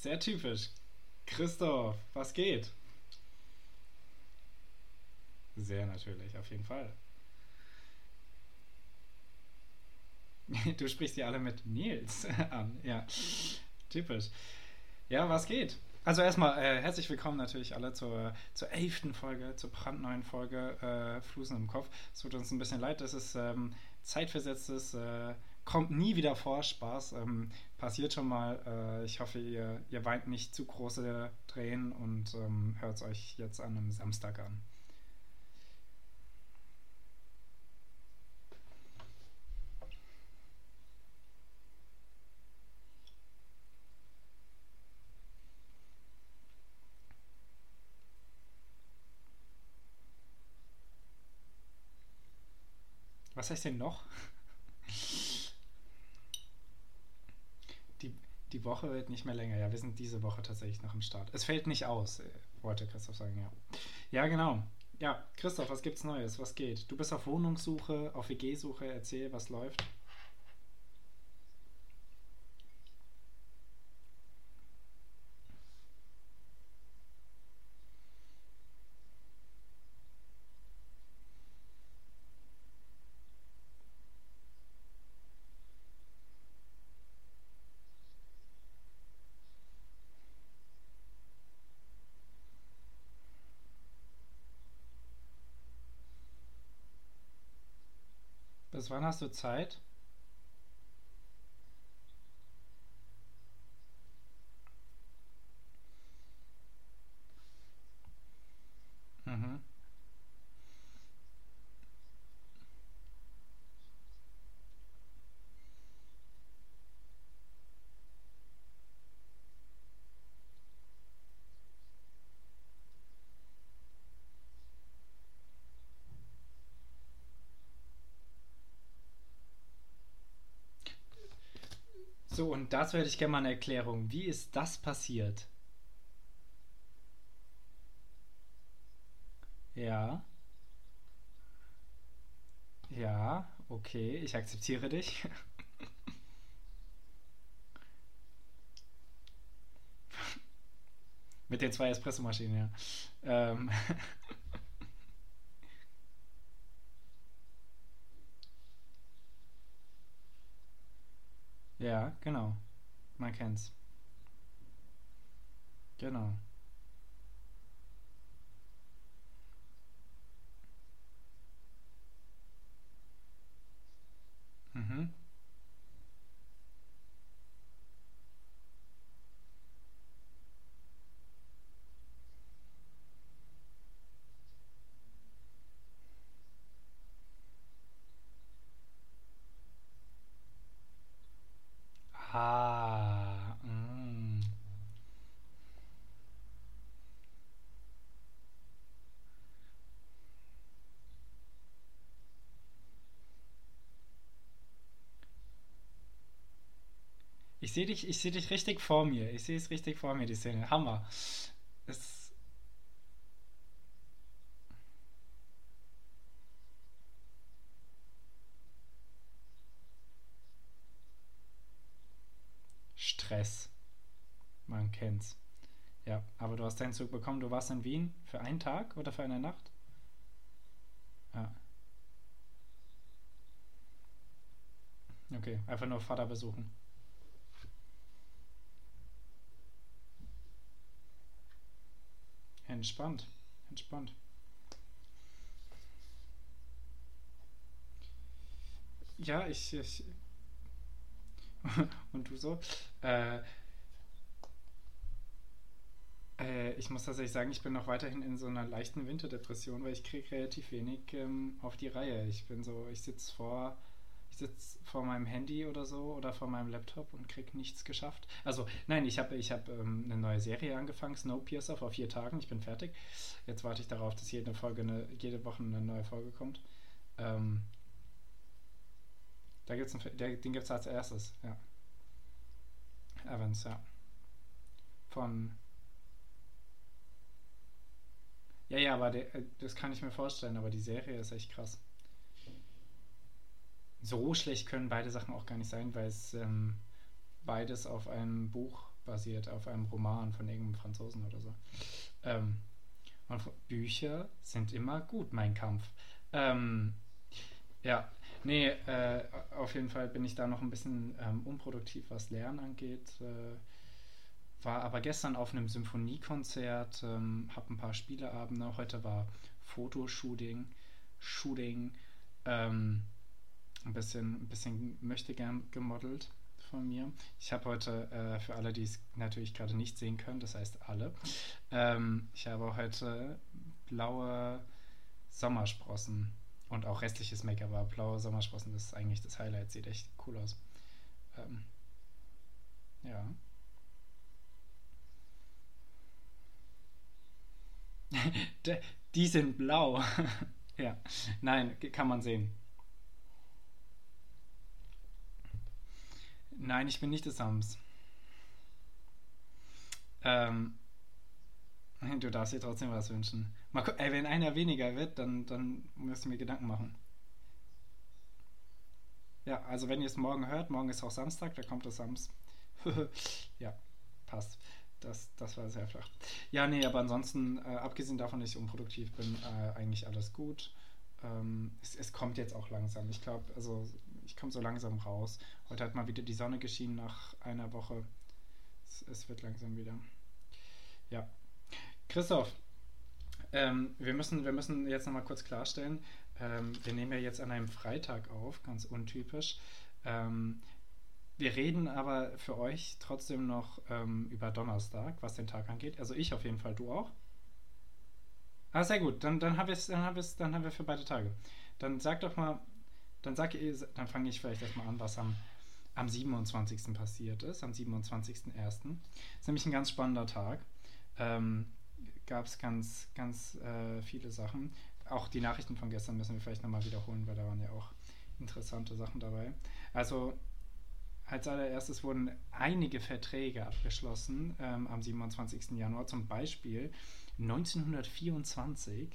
Sehr typisch. Christoph, was geht? Sehr natürlich, auf jeden Fall. Du sprichst die alle mit Nils an, ja. Typisch. Ja, was geht? Also erstmal äh, herzlich willkommen natürlich alle zur, zur elften Folge, zur brandneuen Folge äh, Flusen im Kopf. Es tut uns ein bisschen leid, dass es ähm, zeitversetztes, äh, kommt nie wieder vor, Spaß. Ähm, passiert schon mal. Äh, ich hoffe, ihr, ihr weint nicht zu große Tränen und ähm, hört es euch jetzt an einem Samstag an. Was heißt denn noch? Die, Woche wird nicht mehr länger. Ja, wir sind diese Woche tatsächlich noch im Start. Es fällt nicht aus, äh, wollte Christoph sagen, ja. Ja, genau. Ja, Christoph, was gibt's Neues? Was geht? Du bist auf Wohnungssuche, auf WG-Suche. Erzähl, was läuft. Wann hast du Zeit? Mhm. So, und dazu hätte ich gerne mal eine Erklärung. Wie ist das passiert? Ja, ja, okay, ich akzeptiere dich. Mit den zwei Espressomaschinen, ja. Ähm, ja, genau. Man kennt's. Genau. Mhm. Sehe dich, ich sehe dich richtig vor mir. Ich sehe es richtig vor mir, die Szene. Hammer. Es Stress. Man kennt's. Ja, aber du hast deinen Zug bekommen. Du warst in Wien für einen Tag oder für eine Nacht? Ja, okay. Einfach nur Vater besuchen. Entspannt. Entspannt. Ja, ich, ich und du so. Äh, äh, ich muss tatsächlich sagen, ich bin noch weiterhin in so einer leichten Winterdepression, weil ich kriege relativ wenig ähm, auf die Reihe. Ich bin so, ich sitze vor, sitze vor meinem Handy oder so oder vor meinem Laptop und kriege nichts geschafft. Also nein, ich habe ich hab, ähm, eine neue Serie angefangen, Snowpiercer, vor vier Tagen. Ich bin fertig. Jetzt warte ich darauf, dass jede Folge eine, jede Woche eine neue Folge kommt. Ähm, da gibt's einen, der, den gibt es als erstes, ja. Evans, ja. Von. Ja, ja, aber der, äh, das kann ich mir vorstellen, aber die Serie ist echt krass. So schlecht können beide Sachen auch gar nicht sein, weil es ähm, beides auf einem Buch basiert auf einem Roman von irgendeinem Franzosen oder so. Ähm, Bücher sind immer gut, mein Kampf. Ähm, ja, nee, äh, auf jeden Fall bin ich da noch ein bisschen ähm, unproduktiv, was Lernen angeht. Äh, war aber gestern auf einem Symphoniekonzert, ähm, habe ein paar Spieleabende. Heute war Fotoshooting, Shooting, ähm, ein bisschen, ein bisschen möchte gern gemodelt von mir. Ich habe heute, äh, für alle, die es natürlich gerade nicht sehen können, das heißt alle, ähm, ich habe heute blaue Sommersprossen und auch restliches Make-up, aber blaue Sommersprossen, das ist eigentlich das Highlight, sieht echt cool aus. Ähm, ja. die sind blau. ja, nein, kann man sehen. Nein, ich bin nicht des Sams. Ähm, du darfst dir trotzdem was wünschen. Mal ey, wenn einer weniger wird, dann, dann müsst ihr mir Gedanken machen. Ja, also wenn ihr es morgen hört, morgen ist auch Samstag, da kommt das Sams. ja, passt. Das, das war sehr flach. Ja, nee, aber ansonsten, äh, abgesehen davon, dass ich unproduktiv bin, äh, eigentlich alles gut. Ähm, es, es, kommt jetzt auch langsam. Ich glaube, also ich komme so langsam raus. Heute hat mal wieder die Sonne geschienen nach einer Woche. Es, es wird langsam wieder. Ja. Christoph, ähm, wir, müssen, wir müssen jetzt nochmal kurz klarstellen, ähm, wir nehmen ja jetzt an einem Freitag auf, ganz untypisch. Ähm, wir reden aber für euch trotzdem noch ähm, über Donnerstag, was den Tag angeht. Also ich auf jeden Fall, du auch. Ah, sehr gut. Dann, dann, haben dann, haben dann haben wir für beide Tage. Dann sag doch mal, dann sag dann fange ich vielleicht erstmal an, was am, am 27. passiert ist, am 27.01. Ist nämlich ein ganz spannender Tag. Ähm, Gab es ganz, ganz äh, viele Sachen. Auch die Nachrichten von gestern müssen wir vielleicht nochmal wiederholen, weil da waren ja auch interessante Sachen dabei. Also als allererstes wurden einige Verträge abgeschlossen ähm, am 27. Januar. Zum Beispiel 1924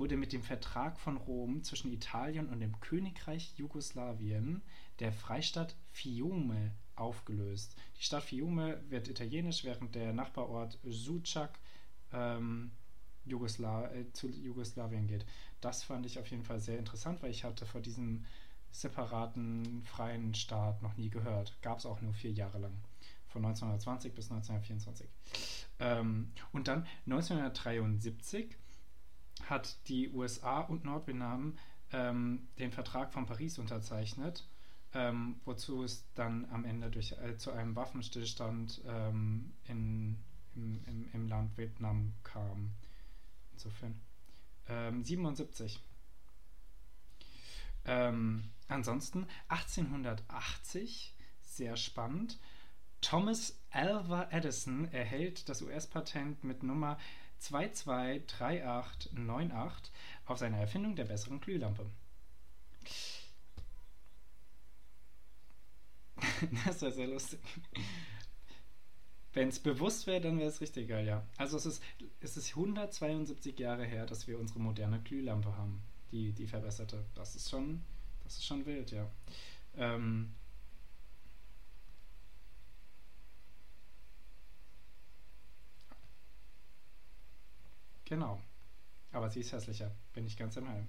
wurde mit dem Vertrag von Rom zwischen Italien und dem Königreich Jugoslawien der Freistaat Fiume aufgelöst. Die Stadt Fiume wird italienisch, während der Nachbarort Sucak ähm, Jugosla äh, zu Jugoslawien geht. Das fand ich auf jeden Fall sehr interessant, weil ich hatte vor diesem separaten freien Staat noch nie gehört. Gab es auch nur vier Jahre lang. Von 1920 bis 1924. Ähm, und dann 1973 hat die USA und Nordvietnam ähm, den Vertrag von Paris unterzeichnet, ähm, wozu es dann am Ende durch, äh, zu einem Waffenstillstand ähm, in, im, im, im, Land Vietnam kam. Insofern. 77. Ähm, ansonsten 1880, sehr spannend. Thomas Alva Edison erhält das US-Patent mit Nummer 223898 auf seine Erfindung der besseren Glühlampe. das wäre sehr lustig. Wenn es bewusst wäre, dann wäre es richtig geil, ja. Also es ist, es ist 172 Jahre her, dass wir unsere moderne Glühlampe haben, die, die verbesserte. Das ist schon, das ist schon wild, ja. Ähm, Genau. Aber sie ist hässlicher, bin ich ganz im Heim.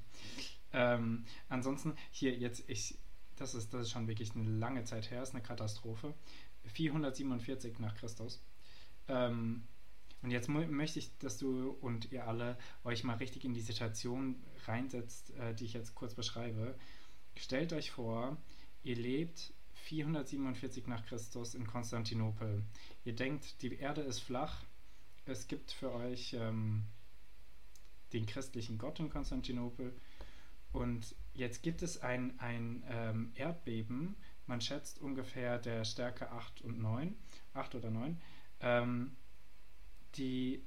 Ähm, ansonsten, hier jetzt, ich, das ist, das ist schon wirklich eine lange Zeit her, ist eine Katastrophe. 447 nach Christus. Ähm, und jetzt möchte ich, dass du und ihr alle euch mal richtig in die Situation reinsetzt, äh, die ich jetzt kurz beschreibe. Stellt euch vor, ihr lebt 447 nach Christus in Konstantinopel. Ihr denkt, die Erde ist flach. Es gibt für euch ähm, den christlichen Gott in Konstantinopel. Und jetzt gibt es ein, ein ähm, Erdbeben, man schätzt ungefähr der Stärke 8 und 9, 8 oder 9, ähm, die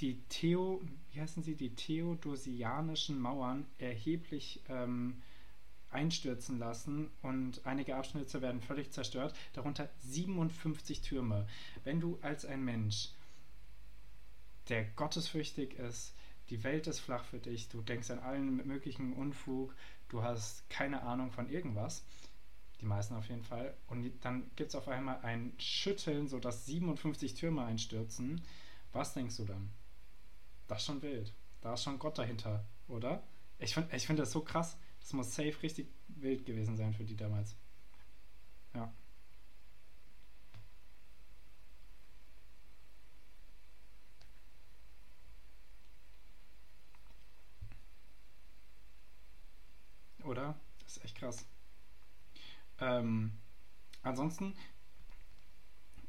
die Theo, wie heißen sie, die theodosianischen Mauern erheblich ähm, einstürzen lassen und einige Abschnitte werden völlig zerstört, darunter 57 Türme. Wenn du als ein Mensch, der gottesfürchtig ist, die Welt ist flach für dich, du denkst an allen möglichen Unfug, du hast keine Ahnung von irgendwas. Die meisten auf jeden Fall. Und dann gibt es auf einmal ein Schütteln, sodass 57 Türme einstürzen. Was denkst du dann? Das ist schon wild. Da ist schon Gott dahinter, oder? Ich finde ich find das so krass. Das muss safe richtig wild gewesen sein für die damals. Ja. Oder? Das echt krass. Ähm, ansonsten,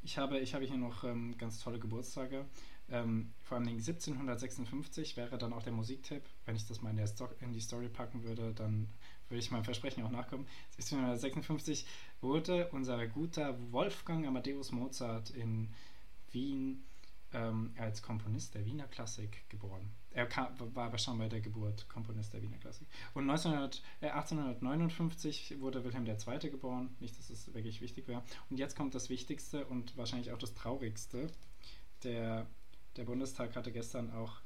ich habe, ich habe hier noch ähm, ganz tolle Geburtstage. Ähm, vor allem 1756 wäre dann auch der Musiktipp. Wenn ich das mal in, der Sto in die Story packen würde, dann würde ich meinem Versprechen auch nachkommen. 1756 wurde unser guter Wolfgang Amadeus Mozart in Wien ähm, als Komponist der Wiener Klassik geboren. Er kam, war aber schon bei der Geburt Komponist der Wiener Klassik. Und 1900, äh, 1859 wurde Wilhelm II. geboren. Nicht, dass es wirklich wichtig wäre. Und jetzt kommt das Wichtigste und wahrscheinlich auch das Traurigste. Der, der Bundestag hatte gestern auch.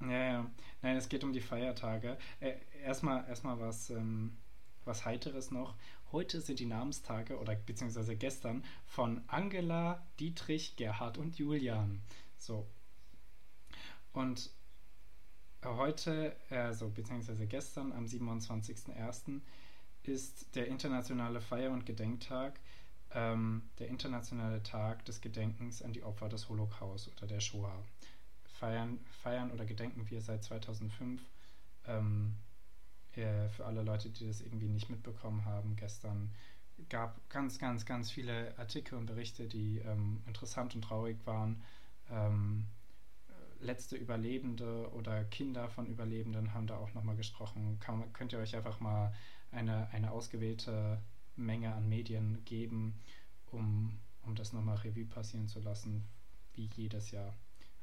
Ja, ja. Nein, es geht um die Feiertage. Äh, erstmal, erstmal was, ähm, was Heiteres noch. Heute sind die Namenstage oder beziehungsweise gestern von Angela, Dietrich, Gerhard und Julian. So. Und heute, also beziehungsweise gestern am 27.01. ist der internationale Feier- und Gedenktag, ähm, der internationale Tag des Gedenkens an die Opfer des Holocaust oder der Shoah. Feiern, feiern oder gedenken wir seit 2005. Ähm, äh, für alle Leute, die das irgendwie nicht mitbekommen haben, gestern gab ganz, ganz, ganz viele Artikel und Berichte, die ähm, interessant und traurig waren. Ähm, letzte Überlebende oder Kinder von Überlebenden haben da auch nochmal gesprochen. Kann, könnt ihr euch einfach mal eine, eine ausgewählte Menge an Medien geben, um, um das nochmal Revue passieren zu lassen, wie jedes Jahr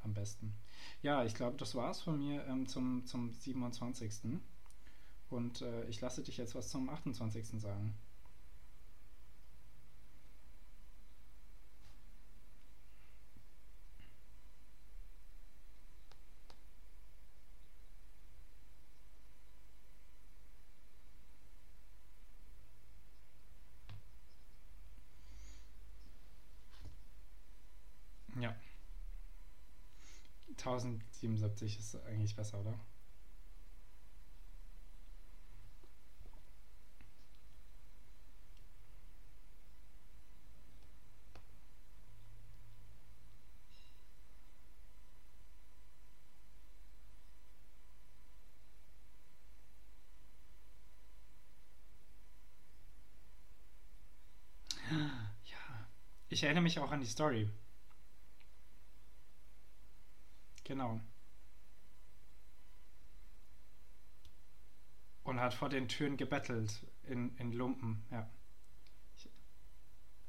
am besten. Ja, ich glaube, das war es von mir ähm, zum, zum 27. Und äh, ich lasse dich jetzt was zum 28. sagen. Ja. 1077 ist eigentlich besser, oder? Ich erinnere mich auch an die Story. Genau. Und hat vor den Türen gebettelt in, in Lumpen, ja.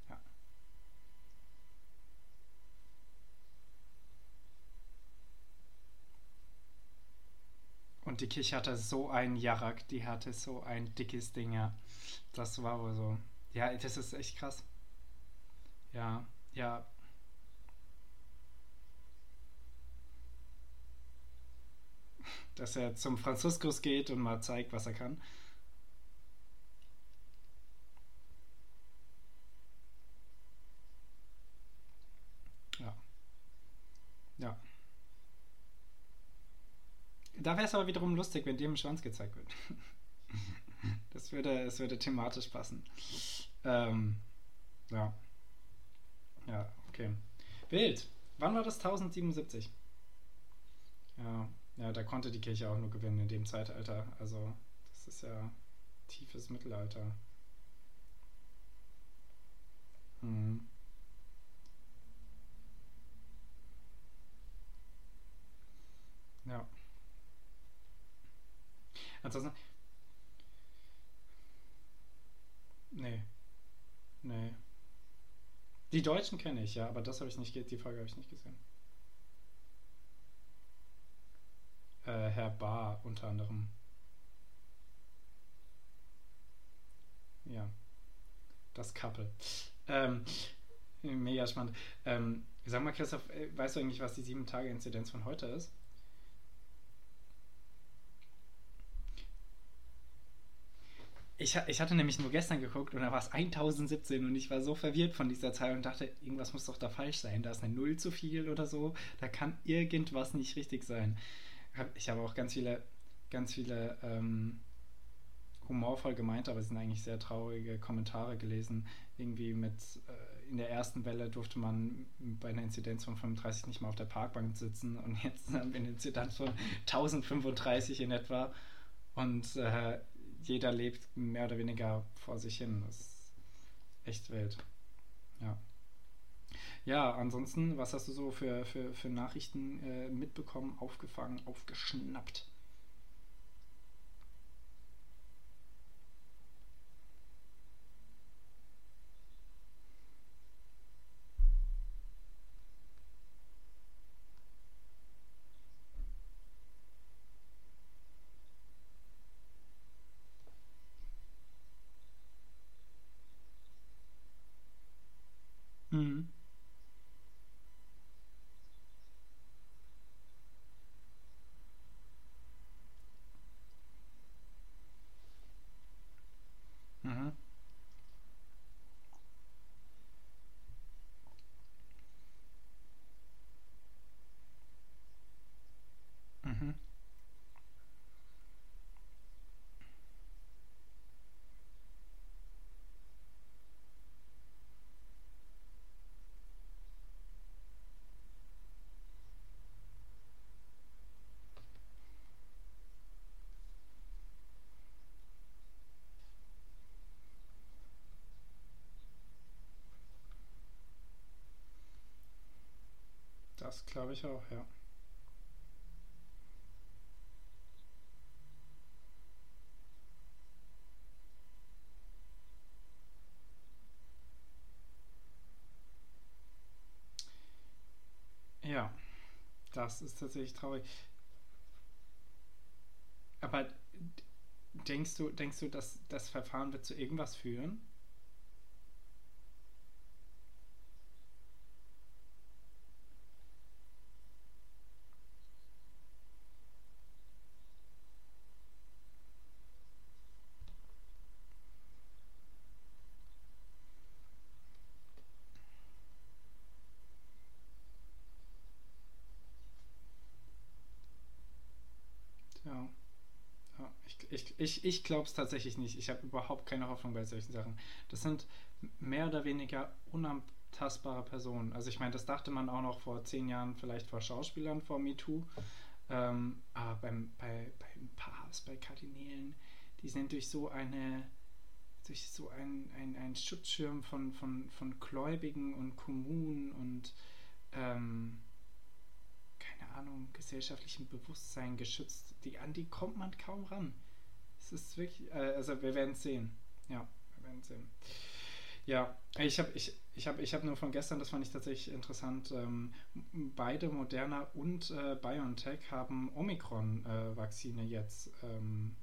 ja. Und die Kirche hatte so einen Jarak, die hatte so ein dickes Ding, ja. Das war wohl so. Ja, das ist echt krass. Ja, ja. Dass er zum Franziskus geht und mal zeigt, was er kann. Ja. Ja. Da wäre es aber wiederum lustig, wenn dem ein Schwanz gezeigt wird. das würde, das würde thematisch passen. Ähm, ja. Ja, okay. Wild. Wann war das 1077? Ja, ja, da konnte die Kirche auch nur gewinnen in dem Zeitalter. Also, das ist ja tiefes Mittelalter. Hm. Ja. Ansonsten. Nee. Nee. Die Deutschen kenne ich, ja, aber das habe ich nicht, die Frage habe ich nicht gesehen. Äh, Herr Bahr unter anderem. Ja. Das Couple. Ähm, mega spannend. Ähm, sag mal, Christoph, äh, weißt du eigentlich, was die 7-Tage-Inzidenz von heute ist? Ich, ich hatte nämlich nur gestern geguckt und da war es 1017 und ich war so verwirrt von dieser Zahl und dachte, irgendwas muss doch da falsch sein. Da ist eine Null zu viel oder so. Da kann irgendwas nicht richtig sein. Ich habe auch ganz viele, ganz viele ähm, humorvoll gemeint, aber es sind eigentlich sehr traurige Kommentare gelesen. Irgendwie mit, äh, in der ersten Welle durfte man bei einer Inzidenz von 35 nicht mal auf der Parkbank sitzen und jetzt haben wir eine Inzidenz von 1035 in etwa. Und äh, jeder lebt mehr oder weniger vor sich hin. Das ist echt wild. Ja. Ja, ansonsten, was hast du so für, für, für Nachrichten äh, mitbekommen, aufgefangen, aufgeschnappt? Mhm. Mhm. Mhm. Das glaube ich auch, ja. Ja, das ist tatsächlich traurig. Aber denkst du, denkst du, dass das Verfahren wird zu irgendwas führen? Ja. Ja, ich, ich, glaube es tatsächlich nicht. Ich habe überhaupt keine Hoffnung bei solchen Sachen. Das sind mehr oder weniger unantastbare Personen. Also ich meine, das dachte man auch noch vor zehn Jahren vielleicht vor Schauspielern vor MeToo. Ähm, aber beim, bei, beim Papst, bei Kardinälen, die sind durch so eine durch so einen ein Schutzschirm von, von, von Gläubigen und Kommunen und ähm, keine Ahnung, gesellschaftlichem Bewusstsein geschützt. Die, an die kommt man kaum ran. Es ist wirklich, äh, also wir werden sehen. Ja, wir werden sehen. Ja, ich habe ich, ich hab, ich hab nur von gestern, das fand ich tatsächlich interessant, ähm, beide Moderna und äh, BioNTech haben Omikron-Vakzine äh, jetzt ähm,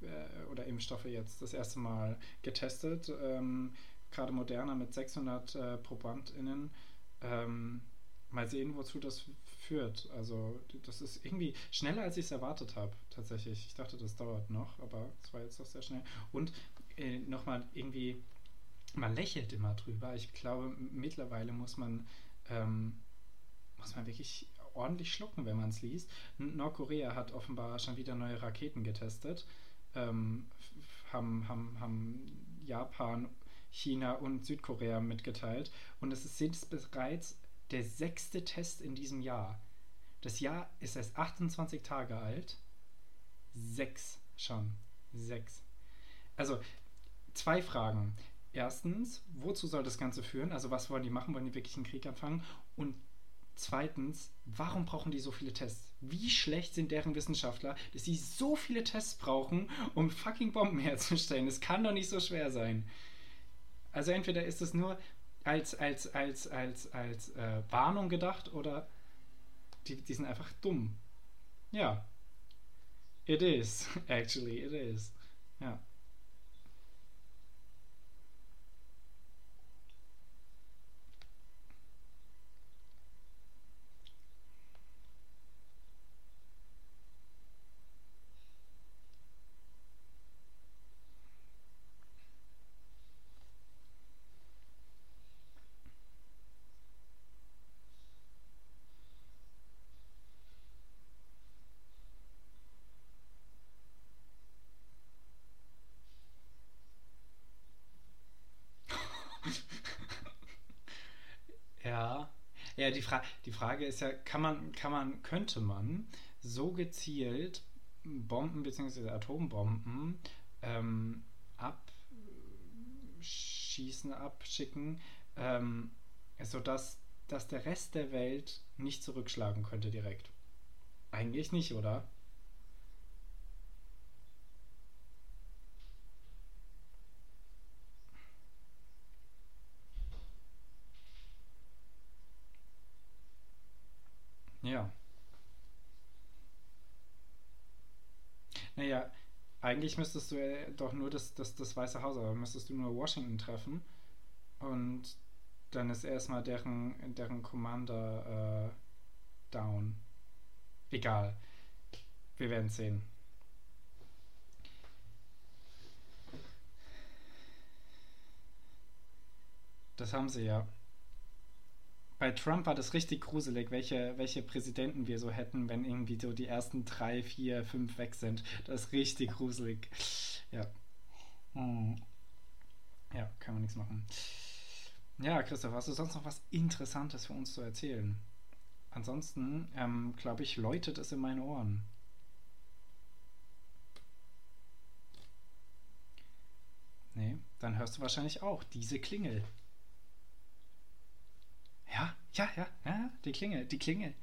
äh, oder Impfstoffe jetzt das erste Mal getestet. Ähm, Gerade Moderna mit 600 äh, ProbandInnen. Ähm, mal sehen, wozu das führt. Also das ist irgendwie schneller, als ich es erwartet habe, tatsächlich. Ich dachte, das dauert noch, aber es war jetzt doch sehr schnell. Und äh, nochmal irgendwie, man lächelt immer drüber. Ich glaube, mittlerweile muss man, ähm, muss man wirklich ordentlich schlucken, wenn man es liest. Nordkorea hat offenbar schon wieder neue Raketen getestet. Ähm, haben, haben, haben Japan, China und Südkorea mitgeteilt. Und es sind bereits der sechste Test in diesem Jahr. Das Jahr ist erst 28 Tage alt. Sechs schon. Sechs. Also, zwei Fragen. Erstens, wozu soll das Ganze führen? Also, was wollen die machen? Wollen die wirklich einen Krieg anfangen? Und zweitens, warum brauchen die so viele Tests? Wie schlecht sind deren Wissenschaftler, dass sie so viele Tests brauchen, um fucking Bomben herzustellen? Das kann doch nicht so schwer sein. Also entweder ist es nur, als, als, als, als, als äh, Warnung gedacht oder die, die sind einfach dumm. Ja. It is, actually, it is. Ja. Fra die Frage ist ja, kann man, kann man, könnte man so gezielt Bomben bzw. Atombomben ähm, abschießen, abschicken, ähm, sodass dass der Rest der Welt nicht zurückschlagen könnte direkt? Eigentlich nicht, oder? Ja. Naja, eigentlich müsstest du doch nur das, das, das Weiße Haus, aber müsstest du nur Washington treffen und dann ist erstmal deren, deren Commander äh, down. Egal. Wir werden sehen. Das haben sie ja bei Trump war das richtig gruselig, welche, welche Präsidenten wir so hätten, wenn irgendwie so die ersten drei, vier, fünf weg sind. Das ist richtig gruselig. Ja. Hm. Ja, kann man nichts machen. Ja, Christoph, hast du sonst noch was Interessantes für uns zu erzählen? Ansonsten, ähm, glaube ich, läutet es in meinen Ohren. Nee, dann hörst du wahrscheinlich auch diese Klingel. Ja, ja, ja, ja, die Klingel, die Klingel.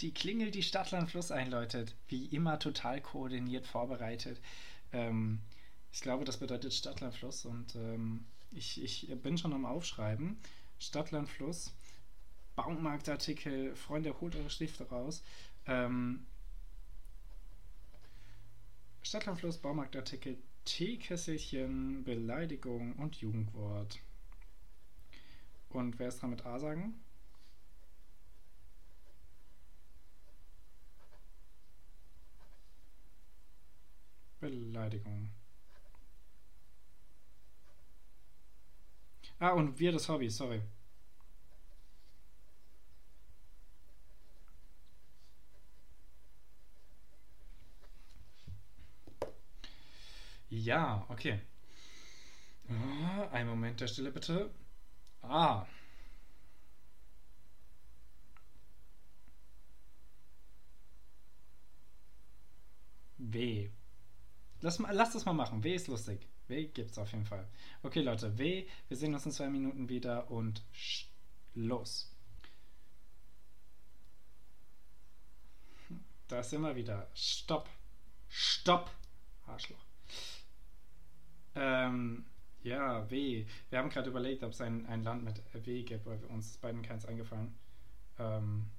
Die Klingel, die Stadtland Fluss einläutet. Wie immer total koordiniert vorbereitet. Ähm, ich glaube, das bedeutet Stadtland Fluss und ähm, ich, ich bin schon am Aufschreiben. Stadtland Fluss, Baumarktartikel, Freunde, holt eure Stifte raus. Ähm, Stadtland Fluss, Baumarktartikel, Teekesselchen, Beleidigung und Jugendwort. Und wer ist dran mit A sagen? Beleidigung. Ah, und wir das Hobby, sorry. Ja, okay. Ah, ein Moment der Stille bitte. Ah. W. Lass, lass das mal machen. W ist lustig. W gibt's auf jeden Fall. Okay, Leute, W. Wir sehen uns in zwei Minuten wieder und los. Da sind wir wieder. Stopp. Stopp. Arschloch. Ähm, ja, W. Wir haben gerade überlegt, ob es ein, ein Land mit W gibt, weil uns beiden keins eingefallen. Ähm,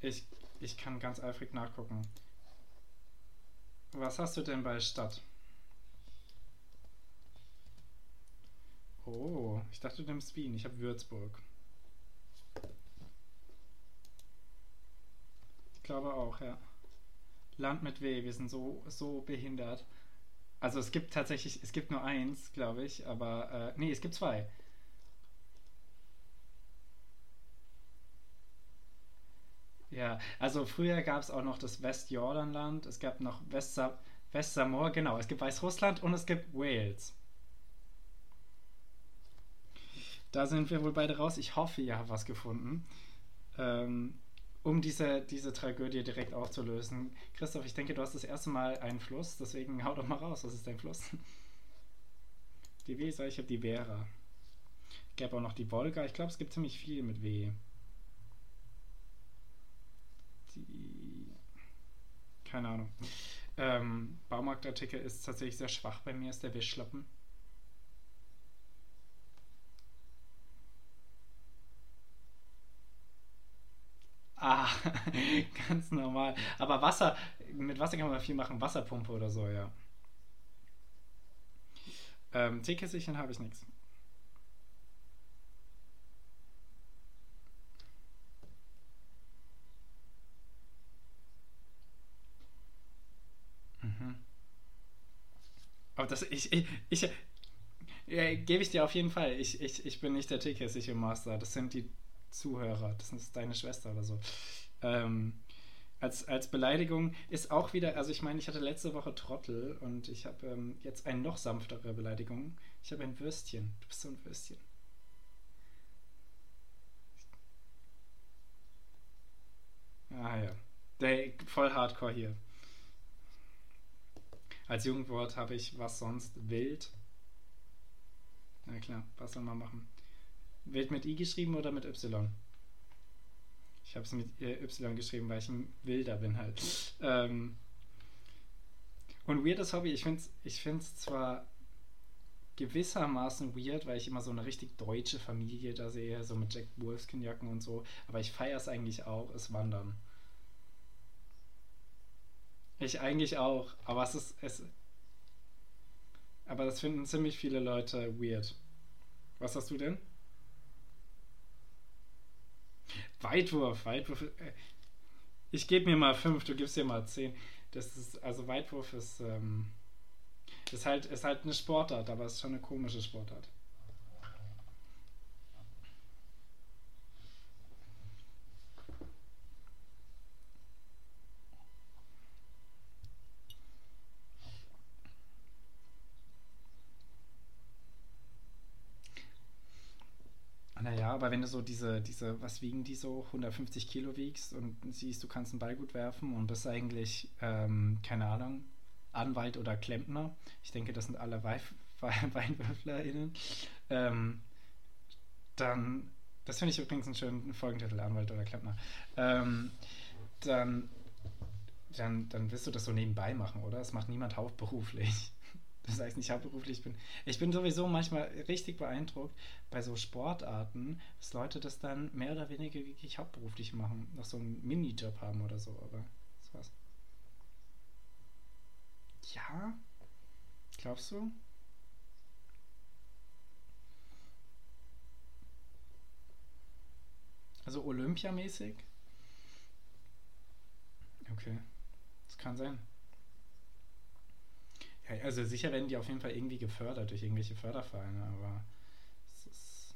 ich, ich kann ganz eifrig nachgucken. Was hast du denn bei Stadt? Oh, ich dachte, du nimmst Wien. Ich habe Würzburg. Ich glaube auch, ja. Land mit W, wir sind so, so behindert. Also es gibt tatsächlich, es gibt nur eins, glaube ich, aber äh, nee, es gibt zwei. Ja, also früher gab es auch noch das Westjordanland, es gab noch Westsa Westsamor, genau, es gibt Weißrussland und es gibt Wales. Da sind wir wohl beide raus. Ich hoffe, ihr habt was gefunden. Ähm, um diese, diese Tragödie direkt aufzulösen. Christoph, ich denke, du hast das erste Mal einen Fluss, deswegen hau doch mal raus. Was ist dein Fluss? Die Weser, ich habe die Vera. Gäbe auch noch die Wolga. Ich glaube, es gibt ziemlich viel mit W. Keine Ahnung. Ähm, Baumarktartikel ist tatsächlich sehr schwach bei mir, ist der Wischlappen. Ah, ganz normal. Aber Wasser, mit Wasser kann man viel machen. Wasserpumpe oder so, ja. Ähm, Teekesselchen habe ich nichts. Aber das, ich, ich, ich ja, gebe ich dir auf jeden Fall. Ich, ich, ich bin nicht der Teekässige Master. Das sind die Zuhörer. Das ist deine Schwester oder so. Ähm, als, als Beleidigung ist auch wieder, also ich meine, ich hatte letzte Woche Trottel und ich habe ähm, jetzt eine noch sanftere Beleidigung. Ich habe ein Würstchen. Du bist so ein Würstchen. Ah ja. Der, voll hardcore hier. Als Jugendwort habe ich was sonst wild. Na klar, was soll man machen? Wild mit I geschrieben oder mit Y? Ich habe es mit Y geschrieben, weil ich ein Wilder bin halt. Ähm, und weirdes Hobby, ich finde es ich find's zwar gewissermaßen weird, weil ich immer so eine richtig deutsche Familie da sehe, so mit Jack Wolfskin-Jacken und so, aber ich feiere es eigentlich auch, es Wandern. Ich eigentlich auch, aber es ist. Es, aber das finden ziemlich viele Leute weird. Was hast du denn? Weitwurf, Weitwurf. Äh, ich gebe mir mal fünf, du gibst dir mal zehn. Das ist, also Weitwurf ist, ähm, ist halt, ist halt eine Sportart, aber es ist schon eine komische Sportart. Aber wenn du so diese, diese, was wiegen die so, 150 Kilo wiegst und siehst, du kannst einen Ball gut werfen und bist eigentlich, ähm, keine Ahnung, Anwalt oder Klempner, ich denke, das sind alle WeinwürflerInnen, ähm, dann, das finde ich übrigens einen schönen Folgentitel, Anwalt oder Klempner, ähm, dann, dann, dann wirst du das so nebenbei machen, oder? Das macht niemand hauptberuflich. Das heißt nicht hauptberuflich bin. Ich bin sowieso manchmal richtig beeindruckt bei so Sportarten, dass Leute das dann mehr oder weniger wirklich hauptberuflich machen, noch so einen Minijob haben oder so, aber das war's. Ja? Glaubst du? Also Olympiamäßig? Okay. Das kann sein. Ja, also sicher werden die auf jeden Fall irgendwie gefördert durch irgendwelche Fördervereine, aber ist,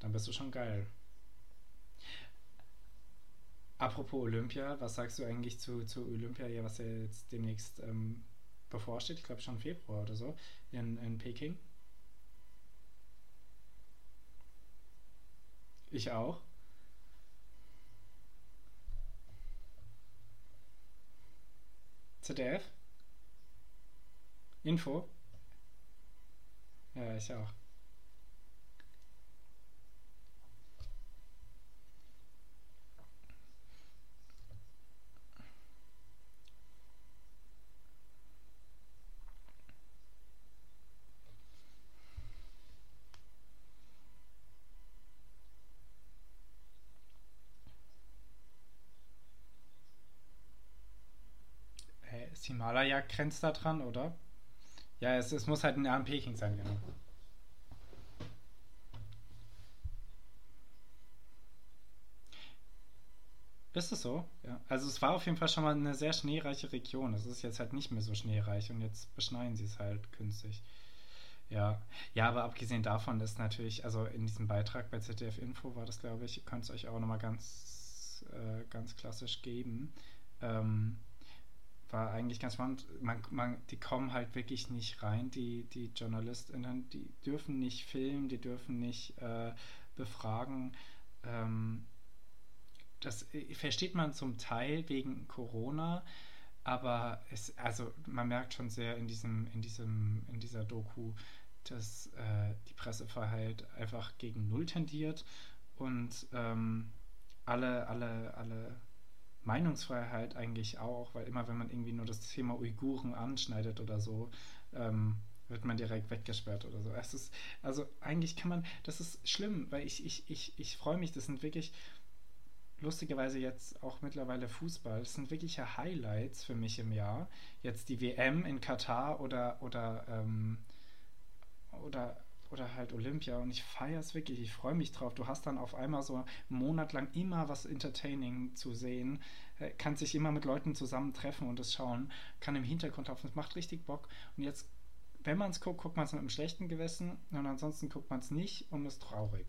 dann bist du schon geil. Apropos Olympia, was sagst du eigentlich zu, zu Olympia, ja, was ja jetzt demnächst ähm, bevorsteht? Ich glaube schon Februar oder so in, in Peking. Ich auch. ZDF? Info? Ja, ich auch. Himalaya grenzt da dran, oder? Ja, es, es muss halt ein in Peking sein, genau. Ist es so? Ja. Also es war auf jeden Fall schon mal eine sehr schneereiche Region. Es ist jetzt halt nicht mehr so schneereich und jetzt beschneien sie es halt künstlich. Ja, ja, aber abgesehen davon ist natürlich, also in diesem Beitrag bei ZDF Info war das, glaube ich, könnt es euch auch nochmal ganz, äh, ganz klassisch geben. Ähm, war eigentlich ganz spannend. Man, man, die kommen halt wirklich nicht rein, die, die JournalistInnen, die dürfen nicht filmen, die dürfen nicht äh, befragen. Ähm, das äh, versteht man zum Teil wegen Corona, aber es, also man merkt schon sehr in diesem, in diesem, in dieser Doku, dass äh, die Pressefreiheit einfach gegen Null tendiert und ähm, alle, alle, alle Meinungsfreiheit eigentlich auch, weil immer wenn man irgendwie nur das Thema Uiguren anschneidet oder so, ähm, wird man direkt weggesperrt oder so. Es ist, also eigentlich kann man, das ist schlimm, weil ich, ich, ich, ich freue mich, das sind wirklich lustigerweise jetzt auch mittlerweile Fußball, das sind wirkliche Highlights für mich im Jahr. Jetzt die WM in Katar oder, oder, ähm, oder oder halt Olympia und ich feiere es wirklich, ich freue mich drauf. Du hast dann auf einmal so einen Monat lang immer was Entertaining zu sehen, äh, kannst dich immer mit Leuten zusammentreffen und das schauen, kann im Hintergrund laufen, es macht richtig Bock. Und jetzt, wenn man es guckt, guckt man es mit einem schlechten Gewissen und ansonsten guckt man es nicht und ist traurig.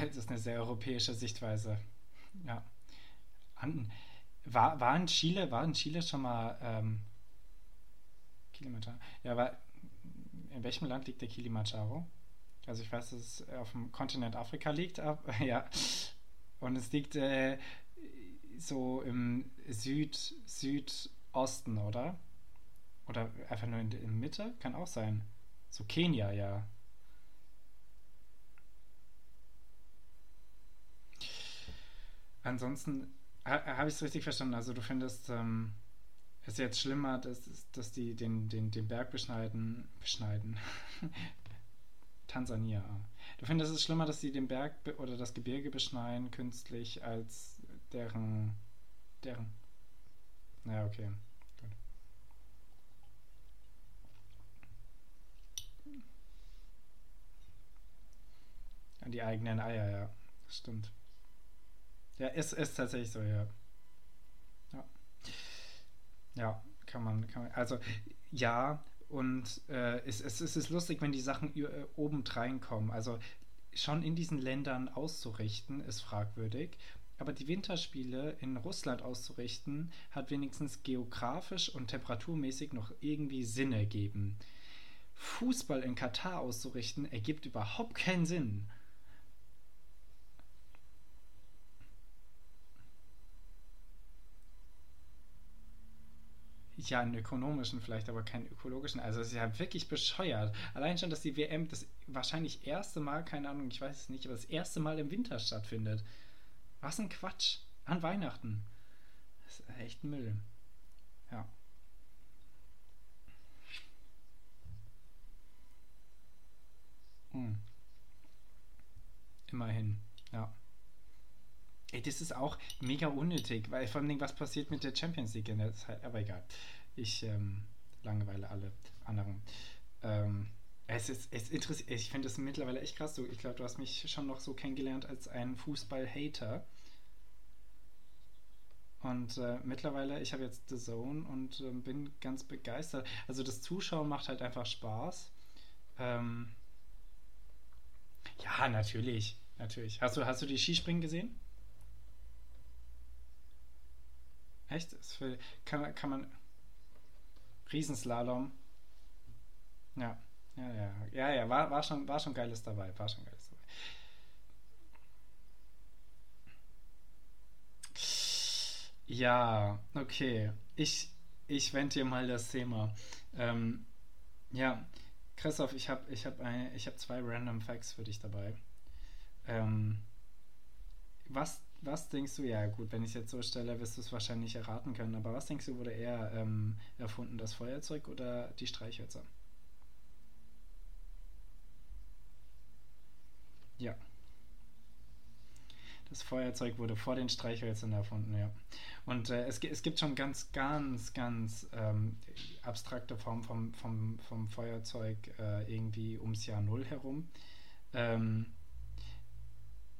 Das ist eine sehr europäische Sichtweise. Ja. An, war, war in Chile, war in Chile schon mal ähm, Kilimanjaro? Ja, war, in welchem Land liegt der Kilimanjaro? Also ich weiß, dass es auf dem Kontinent Afrika liegt, aber, ja. Und es liegt äh, so im Süd, Südosten, oder? Oder einfach nur in der Mitte? Kann auch sein. So Kenia, ja. Ansonsten ha, habe ich es richtig verstanden. Also du findest ähm, es jetzt schlimmer, dass, dass die den, den, den Berg beschneiden. Beschneiden. Tansania. Du findest es schlimmer, dass sie den Berg oder das Gebirge beschneiden künstlich als deren. deren. Naja, okay. Gut. Die eigenen Eier, ja. Stimmt. Ja, ist, ist tatsächlich so, ja. Ja. Ja, kann man, kann man. Also, ja, und äh, es, es, es ist lustig, wenn die Sachen äh, obendrein kommen. Also, schon in diesen Ländern auszurichten, ist fragwürdig. Aber die Winterspiele in Russland auszurichten, hat wenigstens geografisch und temperaturmäßig noch irgendwie Sinn ergeben. Fußball in Katar auszurichten, ergibt überhaupt keinen Sinn. Ja, einen ökonomischen vielleicht, aber keinen ökologischen. Also es ist ja wirklich bescheuert. Allein schon, dass die WM das wahrscheinlich erste Mal, keine Ahnung, ich weiß es nicht, aber das erste Mal im Winter stattfindet. Was ein Quatsch. An Weihnachten. Das ist echt Müll. Ja. Hm. Immerhin, ja. Ey, das ist auch mega unnötig, weil vor allem, was passiert mit der Champions League in der Zeit? Aber egal. Ich ähm, langeweile alle anderen. Ähm, es ist, es interessiert, ich finde das mittlerweile echt krass. So, ich glaube, du hast mich schon noch so kennengelernt als ein Fußball-Hater. Und äh, mittlerweile, ich habe jetzt The Zone und äh, bin ganz begeistert. Also das Zuschauen macht halt einfach Spaß. Ähm, ja, natürlich. Natürlich. Hast du, hast du die Skispringen gesehen? Echt? Für, kann, kann man. Riesenslalom. Ja. Ja, ja. Ja, ja. War, war, schon, war schon geiles dabei. War schon geiles dabei. Ja, okay. Ich, ich wende dir mal das Thema. Ähm, ja, Christoph, ich habe ich hab hab zwei Random Facts für dich dabei. Ähm, was was denkst du, ja gut, wenn ich es jetzt so stelle, wirst du es wahrscheinlich erraten können, aber was denkst du, wurde eher ähm, erfunden, das Feuerzeug oder die Streichhölzer? Ja. Das Feuerzeug wurde vor den Streichhölzern erfunden, ja. Und äh, es, es gibt schon ganz, ganz, ganz ähm, abstrakte Formen vom, vom, vom Feuerzeug äh, irgendwie ums Jahr Null herum. Ähm,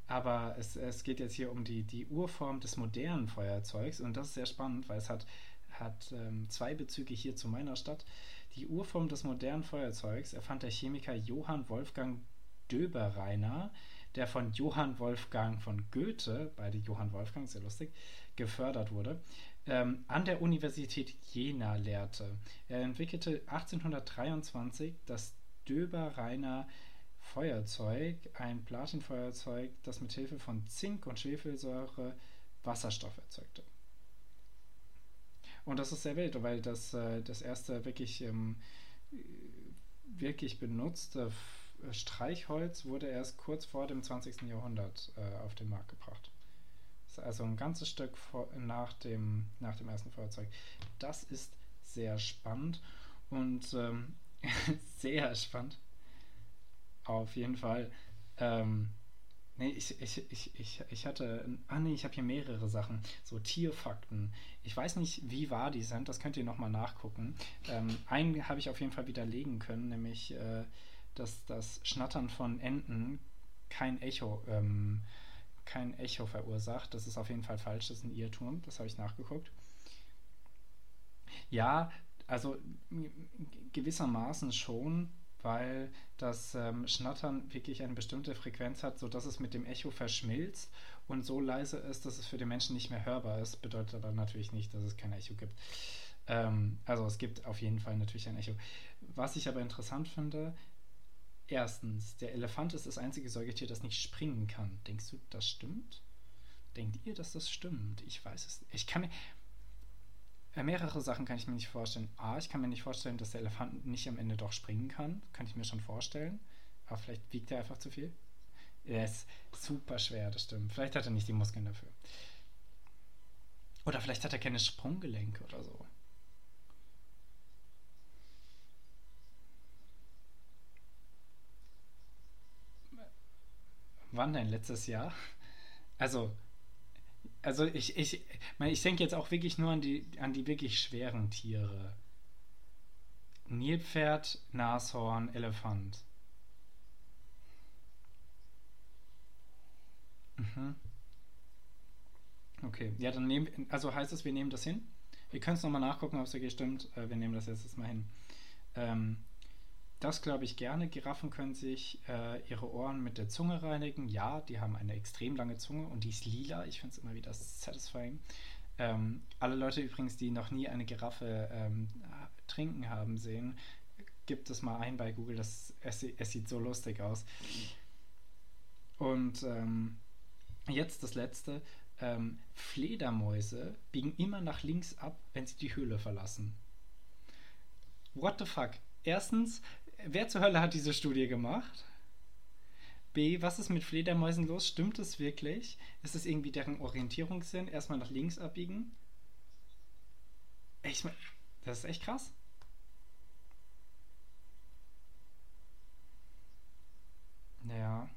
aber es, es geht jetzt hier um die, die Urform des modernen Feuerzeugs und das ist sehr spannend, weil es hat, hat ähm, zwei Bezüge hier zu meiner Stadt. Die Urform des modernen Feuerzeugs erfand der Chemiker Johann Wolfgang Döbereiner, der von Johann Wolfgang von Goethe, beide Johann Wolfgang, sehr lustig, gefördert wurde, ähm, an der Universität Jena lehrte. Er entwickelte 1823 das Döbereiner Feuerzeug, ein Platinfeuerzeug, das mit Hilfe von Zink und Schwefelsäure Wasserstoff erzeugte. Und das ist sehr wild, weil das äh, das erste wirklich, ähm, wirklich benutzte Streichholz wurde erst kurz vor dem 20. Jahrhundert äh, auf den Markt gebracht. Das ist also ein ganzes Stück vor, nach, dem, nach dem ersten Feuerzeug. Das ist sehr spannend und ähm, sehr spannend. Auf jeden Fall. Ähm, nee, ich, ich, ich, ich, ich hatte. Ah, nee, ich habe hier mehrere Sachen. So Tierfakten. Ich weiß nicht, wie wahr die sind. Das könnt ihr nochmal nachgucken. Ähm, einen habe ich auf jeden Fall widerlegen können, nämlich, äh, dass das Schnattern von Enten kein Echo. Ähm, kein Echo verursacht. Das ist auf jeden Fall falsch. Das ist ein Irrtum. Das habe ich nachgeguckt. Ja, also gewissermaßen schon, weil das ähm, Schnattern wirklich eine bestimmte Frequenz hat, sodass es mit dem Echo verschmilzt und so leise ist, dass es für den Menschen nicht mehr hörbar ist. Bedeutet aber natürlich nicht, dass es kein Echo gibt. Ähm, also es gibt auf jeden Fall natürlich ein Echo. Was ich aber interessant finde, erstens, der Elefant ist das einzige Säugetier, das nicht springen kann. Denkst du, das stimmt? Denkt ihr, dass das stimmt? Ich weiß es. Ich kann. Mehrere Sachen kann ich mir nicht vorstellen. A, ich kann mir nicht vorstellen, dass der Elefant nicht am Ende doch springen kann. Kann ich mir schon vorstellen. Aber vielleicht wiegt er einfach zu viel. Er ist super schwer, das stimmt. Vielleicht hat er nicht die Muskeln dafür. Oder vielleicht hat er keine Sprunggelenke oder so. Wann denn? Letztes Jahr? Also, also ich, ich, ich denke jetzt auch wirklich nur an die, an die wirklich schweren Tiere. Nilpferd, Nashorn, Elefant. Mhm. Okay, ja, dann nehmen, also heißt es, wir nehmen das hin. Wir können es nochmal nachgucken, ob es wirklich stimmt. Äh, wir nehmen das jetzt mal hin. Ähm, das glaube ich gerne. Giraffen können sich äh, ihre Ohren mit der Zunge reinigen. Ja, die haben eine extrem lange Zunge und die ist lila. Ich finde es immer wieder satisfying. Ähm, alle Leute übrigens, die noch nie eine Giraffe ähm, trinken haben sehen, gibt es mal ein bei Google. Das, es, es sieht so lustig aus. Und ähm, jetzt das letzte. Ähm, Fledermäuse biegen immer nach links ab, wenn sie die Höhle verlassen. What the fuck? Erstens, wer zur Hölle hat diese Studie gemacht? B, was ist mit Fledermäusen los? Stimmt es wirklich? Ist es irgendwie deren Orientierungssinn? Erstmal nach links abbiegen? Ich mein, das ist echt krass. Ja.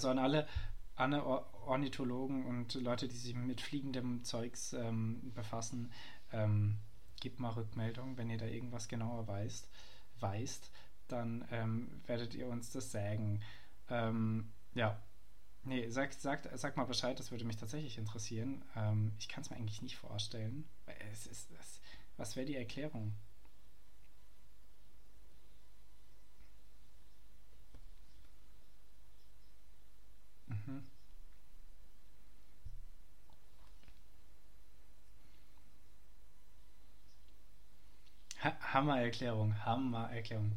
Also an alle, alle Ornithologen und Leute, die sich mit fliegendem Zeugs ähm, befassen, ähm, gebt mal Rückmeldung, wenn ihr da irgendwas genauer weißt, weißt dann ähm, werdet ihr uns das sagen. Ähm, ja, nee, sag, sag, sag mal Bescheid, das würde mich tatsächlich interessieren. Ähm, ich kann es mir eigentlich nicht vorstellen. Es ist, es, was wäre die Erklärung? Mhm. Ha Hammererklärung, Hammererklärung.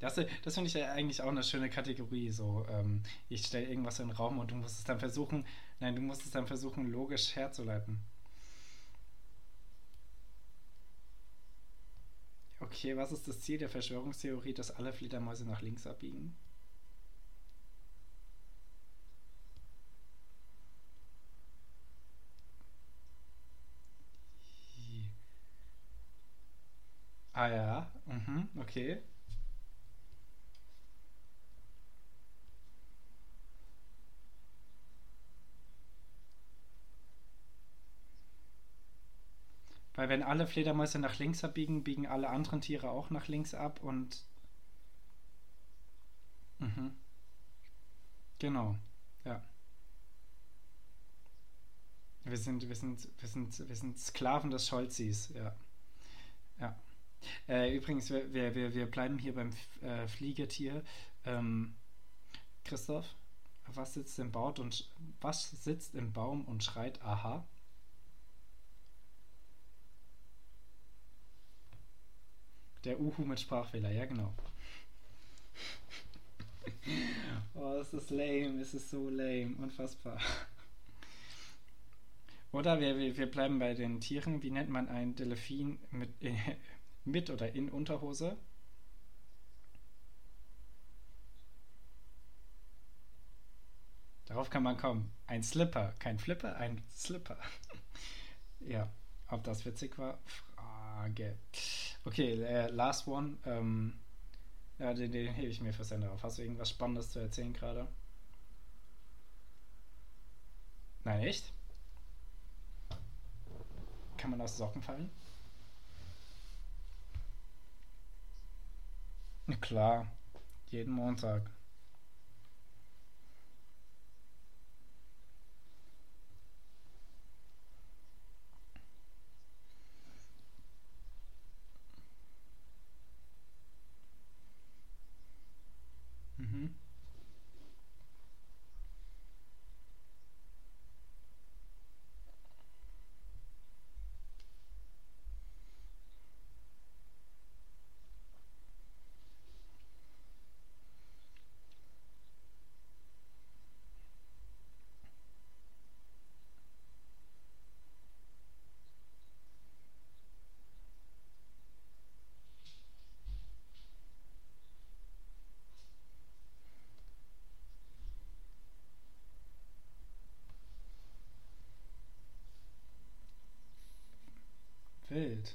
Das, das finde ich ja eigentlich auch eine schöne Kategorie. So, ähm, ich stelle irgendwas in den Raum und du musst es dann versuchen, nein, du musst es dann versuchen, logisch herzuleiten. Okay, was ist das Ziel der Verschwörungstheorie, dass alle Fledermäuse nach links abbiegen? Ah ja, mhm, okay. Weil wenn alle Fledermäuse nach links abbiegen, biegen alle anderen Tiere auch nach links ab und... Mhm. Genau, ja. Wir sind, wir sind, wir sind, wir sind Sklaven des Scholzis, ja. Ja. Äh, übrigens, wir, wir, wir bleiben hier beim äh, Fliegetier. Ähm, Christoph, was sitzt im Baum und was sitzt im Baum und schreit Aha? Der Uhu mit Sprachfehler, ja genau. oh, es ist lame, es ist so lame, unfassbar. Oder wir, wir, wir bleiben bei den Tieren. Wie nennt man ein Delfin mit, mit oder in Unterhose? Darauf kann man kommen. Ein Slipper. Kein Flipper, ein Slipper. ja, ob das witzig war? Frage. Okay, äh, last one. Ähm, ja, den, den hebe ich mir fürs Ende auf. Hast du irgendwas Spannendes zu erzählen gerade? Nein, echt? Kann man aus Socken fallen? Klar, jeden Montag. Mhm. Wild.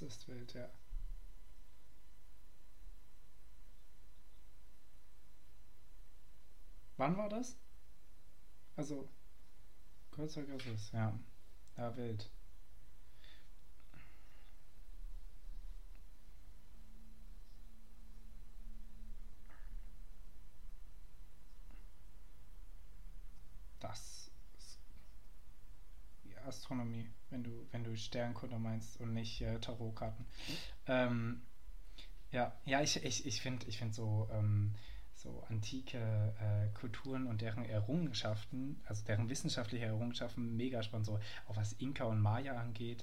Das ist wild, ja. Wann war das? Also, kurzer Griffes, ja. Ja, wild. Das ist ja, Astronomie, wenn du, wenn du Sternkunde meinst und nicht äh, Tarotkarten. Ähm, ja, ja, ich, ich, ich finde ich find so, ähm, so antike äh, Kulturen und deren Errungenschaften, also deren wissenschaftliche Errungenschaften, mega spannend. So, auch was Inka und Maya angeht.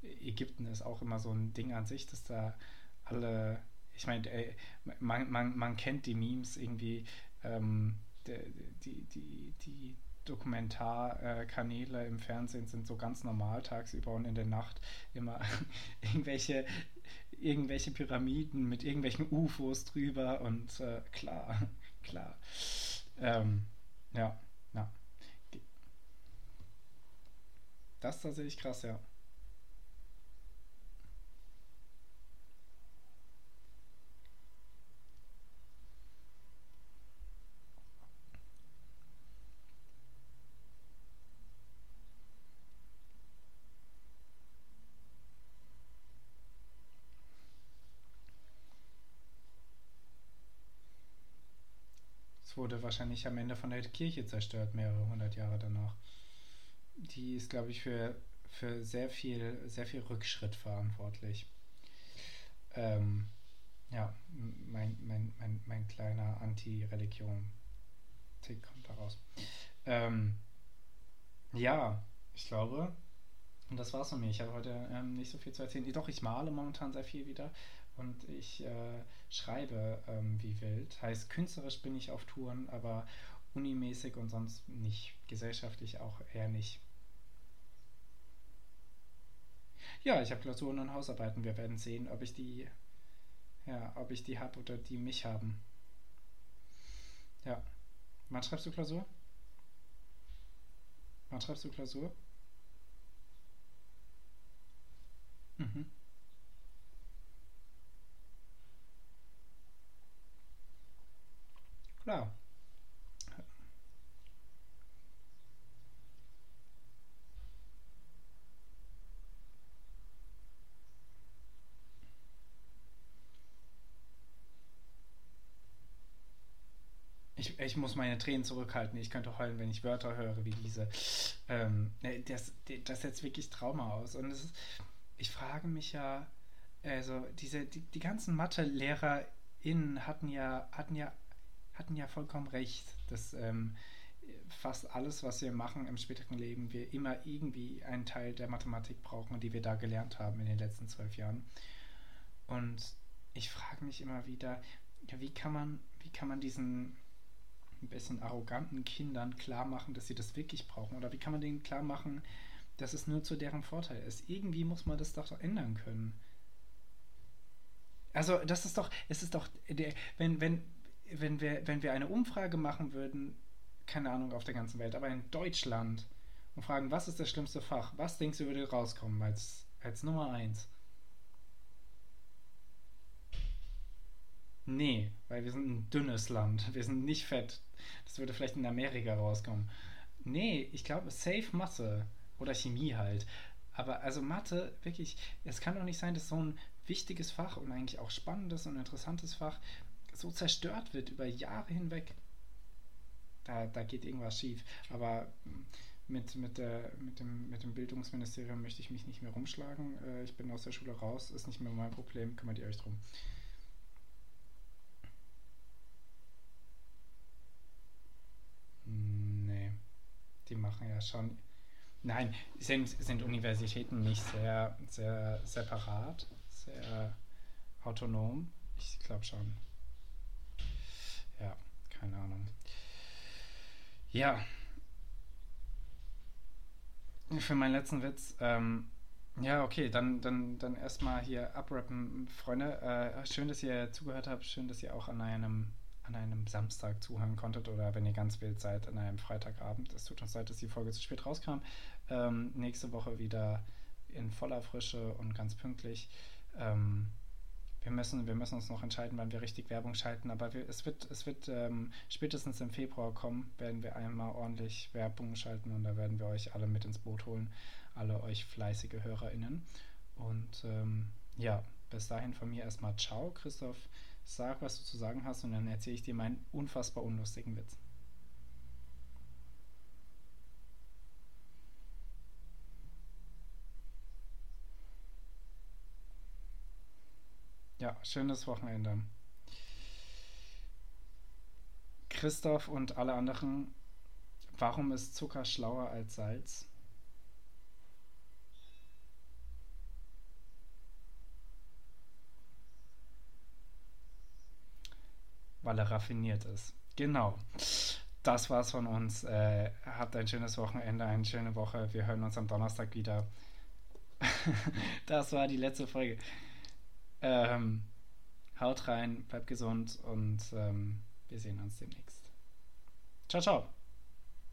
Ägypten ist auch immer so ein Ding an sich, dass da alle, ich meine, äh, man, man, man kennt die Memes irgendwie, ähm, die, die, die, die Dokumentarkanäle im Fernsehen sind so ganz normal tagsüber und in der Nacht immer irgendwelche, irgendwelche Pyramiden mit irgendwelchen UFOs drüber und äh, klar, klar. Ähm, ja, ja. Das ist tatsächlich krass, ja. Wurde wahrscheinlich am Ende von der Kirche zerstört, mehrere hundert Jahre danach. Die ist, glaube ich, für, für sehr viel, sehr viel Rückschritt verantwortlich. Ähm, ja, mein, mein, mein, mein kleiner Anti-Religion-Tick kommt daraus. Ähm, ja, ich glaube, und das war's von mir. Ich habe heute ähm, nicht so viel zu erzählen. Doch, ich male momentan sehr viel wieder und ich äh, schreibe ähm, wie wild. Heißt, künstlerisch bin ich auf Touren, aber unimäßig und sonst nicht. Gesellschaftlich auch eher nicht. Ja, ich habe Klausuren und Hausarbeiten. Wir werden sehen, ob ich die, ja, ob ich die habe oder die mich haben. Ja. Wann schreibst du Klausur? Wann schreibst du Klausur? Mhm. Klar. Ich, ich muss meine Tränen zurückhalten. Ich könnte heulen, wenn ich Wörter höre wie diese. Ähm, ne, das, das setzt wirklich Trauma aus. Und ist, ich frage mich ja, also diese, die, die ganzen Mathe-LehrerInnen hatten ja, hatten ja hatten ja vollkommen recht, dass ähm, fast alles, was wir machen im späteren Leben, wir immer irgendwie einen Teil der Mathematik brauchen, die wir da gelernt haben in den letzten zwölf Jahren. Und ich frage mich immer wieder, ja, wie kann man, wie kann man diesen ein bisschen arroganten Kindern klar machen, dass sie das wirklich brauchen? Oder wie kann man denen klar machen, dass es nur zu deren Vorteil ist? Irgendwie muss man das doch ändern können. Also, das ist doch, es ist doch, der, wenn, wenn, wenn wir, wenn wir eine Umfrage machen würden, keine Ahnung auf der ganzen Welt, aber in Deutschland und fragen, was ist das schlimmste Fach? Was denkst du würde rauskommen als, als Nummer eins? Nee, weil wir sind ein dünnes Land. Wir sind nicht fett. Das würde vielleicht in Amerika rauskommen. Nee, ich glaube, Safe Masse oder Chemie halt. Aber also Mathe, wirklich, es kann doch nicht sein, dass so ein wichtiges Fach und eigentlich auch spannendes und interessantes Fach so zerstört wird über Jahre hinweg. Da, da geht irgendwas schief. Aber mit, mit, der, mit, dem, mit dem Bildungsministerium möchte ich mich nicht mehr rumschlagen. Äh, ich bin aus der Schule raus, ist nicht mehr mein Problem, kümmert ihr euch drum. Nee, die machen ja schon. Nein, sind, sind Universitäten nicht sehr, sehr separat, sehr autonom? Ich glaube schon. Ja, keine Ahnung. Ja. Für meinen letzten Witz, ähm, ja, okay, dann, dann, dann erstmal hier abrappen, Freunde. Äh, schön, dass ihr zugehört habt. Schön, dass ihr auch an einem, an einem Samstag zuhören konntet oder wenn ihr ganz wild seid, an einem Freitagabend. Es tut uns leid, dass die Folge zu spät rauskam. Ähm, nächste Woche wieder in voller Frische und ganz pünktlich. Ähm, wir müssen, wir müssen uns noch entscheiden, wann wir richtig Werbung schalten, aber wir, es wird, es wird ähm, spätestens im Februar kommen, werden wir einmal ordentlich Werbung schalten und da werden wir euch alle mit ins Boot holen, alle euch fleißige HörerInnen. Und ähm, ja, bis dahin von mir erstmal ciao, Christoph. Sag, was du zu sagen hast und dann erzähle ich dir meinen unfassbar unlustigen Witz. Ja, schönes Wochenende. Christoph und alle anderen, warum ist Zucker schlauer als Salz? Weil er raffiniert ist. Genau. Das war's von uns. Äh, habt ein schönes Wochenende, eine schöne Woche. Wir hören uns am Donnerstag wieder. das war die letzte Folge. Ähm, haut rein, bleibt gesund und ähm, wir sehen uns demnächst. Ciao, ciao.